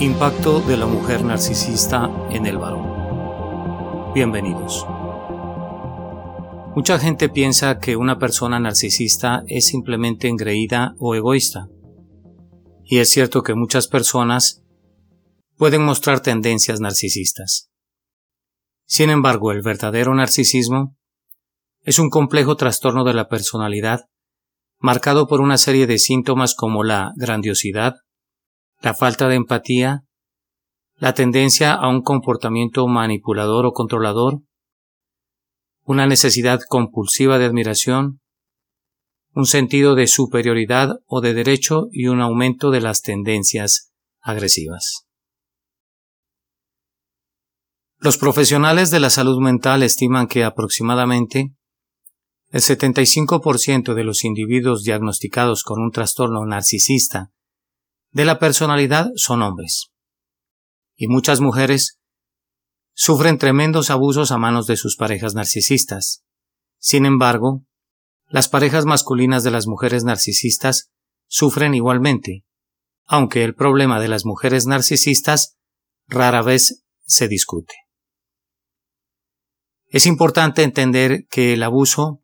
Impacto de la mujer narcisista en el varón. Bienvenidos. Mucha gente piensa que una persona narcisista es simplemente engreída o egoísta. Y es cierto que muchas personas pueden mostrar tendencias narcisistas. Sin embargo, el verdadero narcisismo es un complejo trastorno de la personalidad marcado por una serie de síntomas como la grandiosidad, la falta de empatía, la tendencia a un comportamiento manipulador o controlador, una necesidad compulsiva de admiración, un sentido de superioridad o de derecho y un aumento de las tendencias agresivas. Los profesionales de la salud mental estiman que aproximadamente el 75% de los individuos diagnosticados con un trastorno narcisista de la personalidad son hombres. Y muchas mujeres sufren tremendos abusos a manos de sus parejas narcisistas. Sin embargo, las parejas masculinas de las mujeres narcisistas sufren igualmente, aunque el problema de las mujeres narcisistas rara vez se discute. Es importante entender que el abuso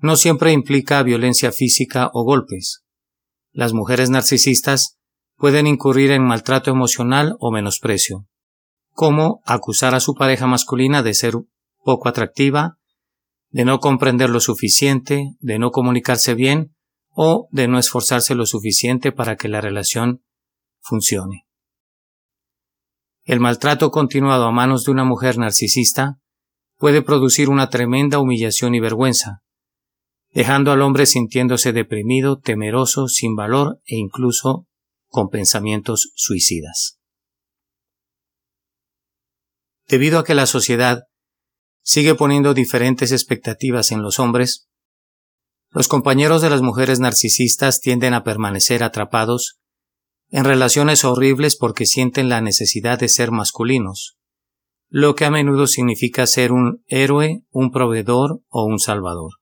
no siempre implica violencia física o golpes. Las mujeres narcisistas pueden incurrir en maltrato emocional o menosprecio, como acusar a su pareja masculina de ser poco atractiva, de no comprender lo suficiente, de no comunicarse bien o de no esforzarse lo suficiente para que la relación funcione. El maltrato continuado a manos de una mujer narcisista puede producir una tremenda humillación y vergüenza, dejando al hombre sintiéndose deprimido, temeroso, sin valor e incluso con pensamientos suicidas. Debido a que la sociedad sigue poniendo diferentes expectativas en los hombres, los compañeros de las mujeres narcisistas tienden a permanecer atrapados en relaciones horribles porque sienten la necesidad de ser masculinos, lo que a menudo significa ser un héroe, un proveedor o un salvador.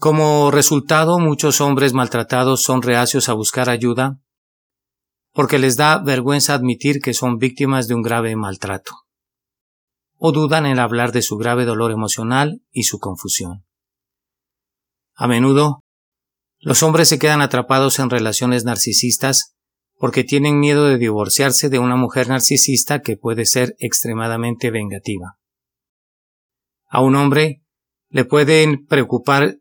Como resultado, muchos hombres maltratados son reacios a buscar ayuda porque les da vergüenza admitir que son víctimas de un grave maltrato, o dudan en hablar de su grave dolor emocional y su confusión. A menudo, los hombres se quedan atrapados en relaciones narcisistas porque tienen miedo de divorciarse de una mujer narcisista que puede ser extremadamente vengativa. A un hombre le pueden preocupar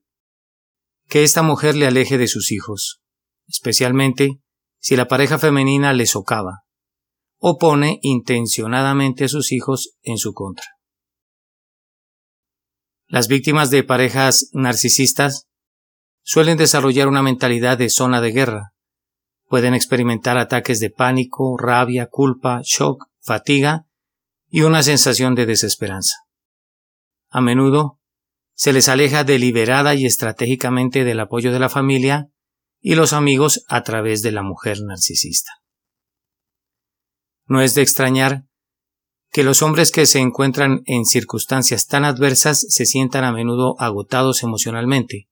que esta mujer le aleje de sus hijos, especialmente si la pareja femenina le socava o pone intencionadamente a sus hijos en su contra. Las víctimas de parejas narcisistas suelen desarrollar una mentalidad de zona de guerra. Pueden experimentar ataques de pánico, rabia, culpa, shock, fatiga y una sensación de desesperanza. A menudo se les aleja deliberada y estratégicamente del apoyo de la familia y los amigos a través de la mujer narcisista. No es de extrañar que los hombres que se encuentran en circunstancias tan adversas se sientan a menudo agotados emocionalmente,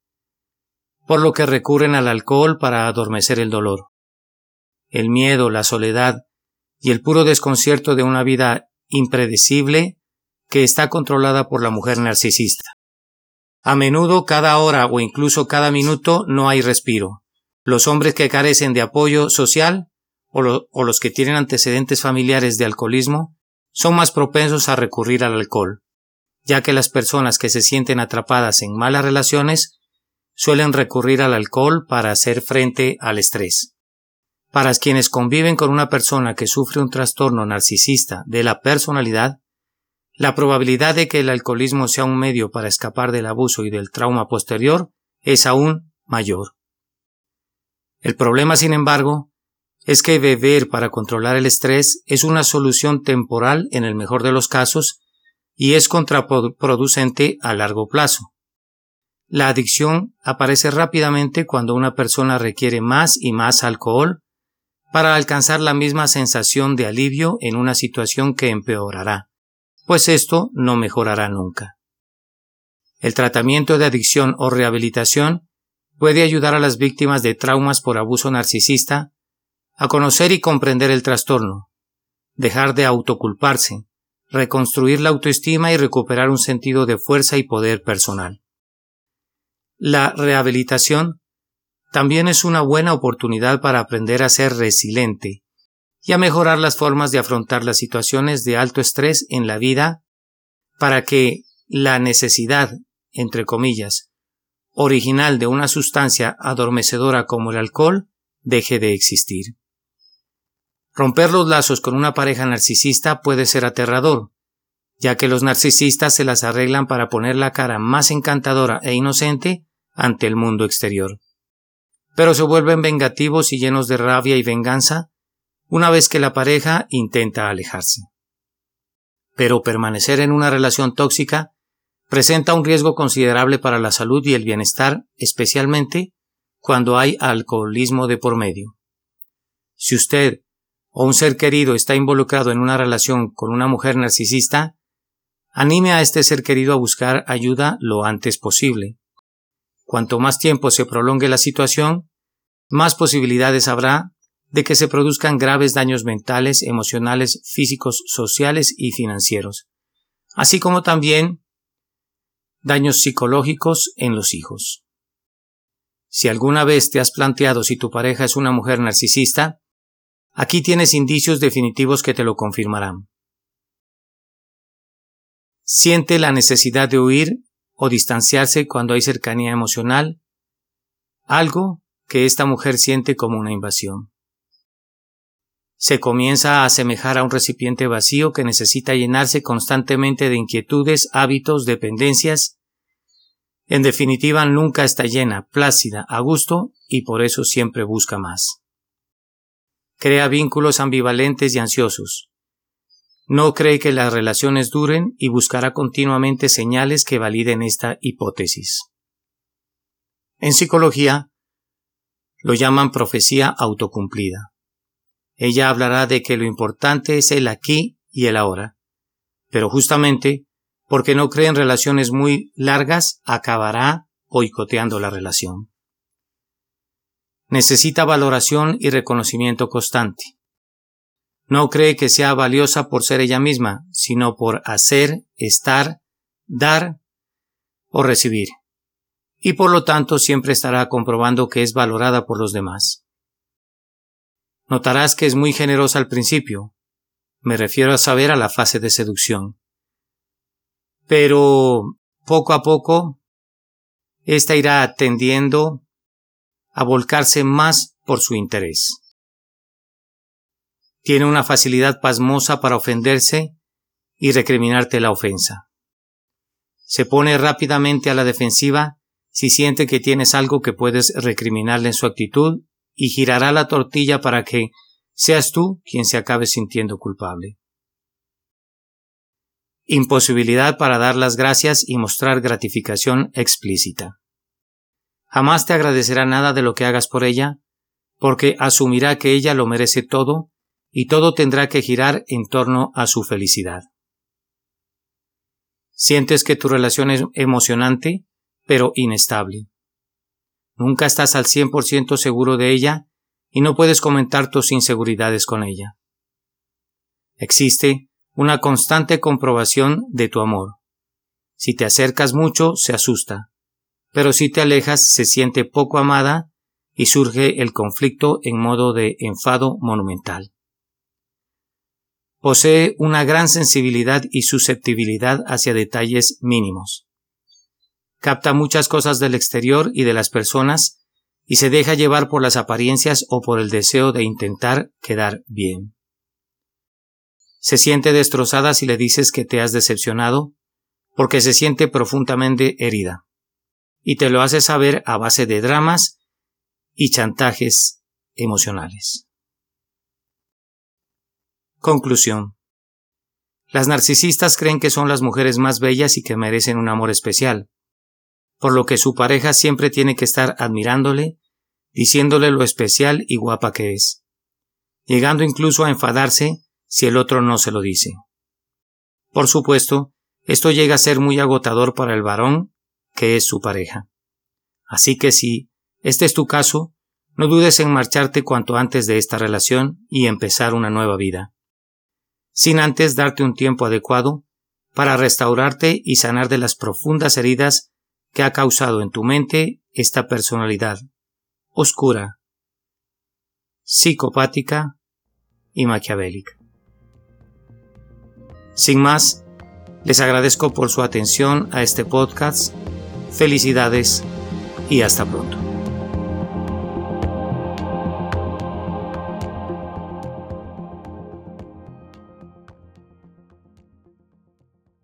por lo que recurren al alcohol para adormecer el dolor. El miedo, la soledad y el puro desconcierto de una vida impredecible que está controlada por la mujer narcisista. A menudo cada hora o incluso cada minuto no hay respiro. Los hombres que carecen de apoyo social o, los que tienen antecedentes familiares de alcoholismo son más propensos a recurrir al alcohol, ya que las personas que se sienten atrapadas en malas relaciones suelen recurrir al alcohol para hacer frente al estrés. Para quienes conviven con una persona que sufre un trastorno narcisista de la personalidad, la probabilidad de que el alcoholismo sea un medio para escapar del abuso y del trauma posterior es aún mayor. El problema, sin embargo, es que beber para controlar el estrés es una solución temporal en el mejor de los casos y es contraproducente a largo plazo. La adicción aparece rápidamente cuando una persona requiere más y más alcohol para alcanzar la misma sensación de alivio en una situación que empeorará pues esto no mejorará nunca. El tratamiento de adicción o rehabilitación puede ayudar a las víctimas de traumas por abuso narcisista a conocer y comprender el trastorno, dejar de autoculparse, reconstruir la autoestima y recuperar un sentido de fuerza y poder personal. La rehabilitación también es una buena oportunidad para aprender a ser resiliente y a mejorar las formas de afrontar las situaciones de alto estrés en la vida para que la necesidad, entre comillas, original de una sustancia adormecedora como el alcohol deje de existir. Romper los lazos con una pareja narcisista puede ser aterrador, ya que los narcisistas se las arreglan para poner la cara más encantadora e inocente ante el mundo exterior. Pero se vuelven vengativos y llenos de rabia y venganza una vez que la pareja intenta alejarse. Pero permanecer en una relación tóxica presenta un riesgo considerable para la salud y el bienestar, especialmente cuando hay alcoholismo de por medio. Si usted o un ser querido está involucrado en una relación con una mujer narcisista, anime a este ser querido a buscar ayuda lo antes posible. Cuanto más tiempo se prolongue la situación, más posibilidades habrá de que se produzcan graves daños mentales, emocionales, físicos, sociales y financieros, así como también daños psicológicos en los hijos. Si alguna vez te has planteado si tu pareja es una mujer narcisista, Aquí tienes indicios definitivos que te lo confirmarán. Siente la necesidad de huir o distanciarse cuando hay cercanía emocional, algo que esta mujer siente como una invasión. Se comienza a asemejar a un recipiente vacío que necesita llenarse constantemente de inquietudes, hábitos, dependencias. En definitiva, nunca está llena, plácida, a gusto y por eso siempre busca más crea vínculos ambivalentes y ansiosos. No cree que las relaciones duren y buscará continuamente señales que validen esta hipótesis. En psicología, lo llaman profecía autocumplida. Ella hablará de que lo importante es el aquí y el ahora, pero justamente porque no cree en relaciones muy largas, acabará boicoteando la relación necesita valoración y reconocimiento constante. No cree que sea valiosa por ser ella misma, sino por hacer, estar, dar o recibir. Y por lo tanto siempre estará comprobando que es valorada por los demás. Notarás que es muy generosa al principio. Me refiero a saber a la fase de seducción. Pero poco a poco, ésta irá atendiendo a volcarse más por su interés. Tiene una facilidad pasmosa para ofenderse y recriminarte la ofensa. Se pone rápidamente a la defensiva si siente que tienes algo que puedes recriminarle en su actitud y girará la tortilla para que seas tú quien se acabe sintiendo culpable. Imposibilidad para dar las gracias y mostrar gratificación explícita. Jamás te agradecerá nada de lo que hagas por ella, porque asumirá que ella lo merece todo y todo tendrá que girar en torno a su felicidad. Sientes que tu relación es emocionante, pero inestable. Nunca estás al cien por ciento seguro de ella y no puedes comentar tus inseguridades con ella. Existe una constante comprobación de tu amor. Si te acercas mucho, se asusta pero si te alejas se siente poco amada y surge el conflicto en modo de enfado monumental. Posee una gran sensibilidad y susceptibilidad hacia detalles mínimos. Capta muchas cosas del exterior y de las personas y se deja llevar por las apariencias o por el deseo de intentar quedar bien. Se siente destrozada si le dices que te has decepcionado porque se siente profundamente herida y te lo hace saber a base de dramas y chantajes emocionales. Conclusión. Las narcisistas creen que son las mujeres más bellas y que merecen un amor especial, por lo que su pareja siempre tiene que estar admirándole, diciéndole lo especial y guapa que es, llegando incluso a enfadarse si el otro no se lo dice. Por supuesto, esto llega a ser muy agotador para el varón que es su pareja. Así que si este es tu caso, no dudes en marcharte cuanto antes de esta relación y empezar una nueva vida, sin antes darte un tiempo adecuado para restaurarte y sanar de las profundas heridas que ha causado en tu mente esta personalidad oscura, psicopática y maquiavélica. Sin más, les agradezco por su atención a este podcast. Felicidades y hasta pronto.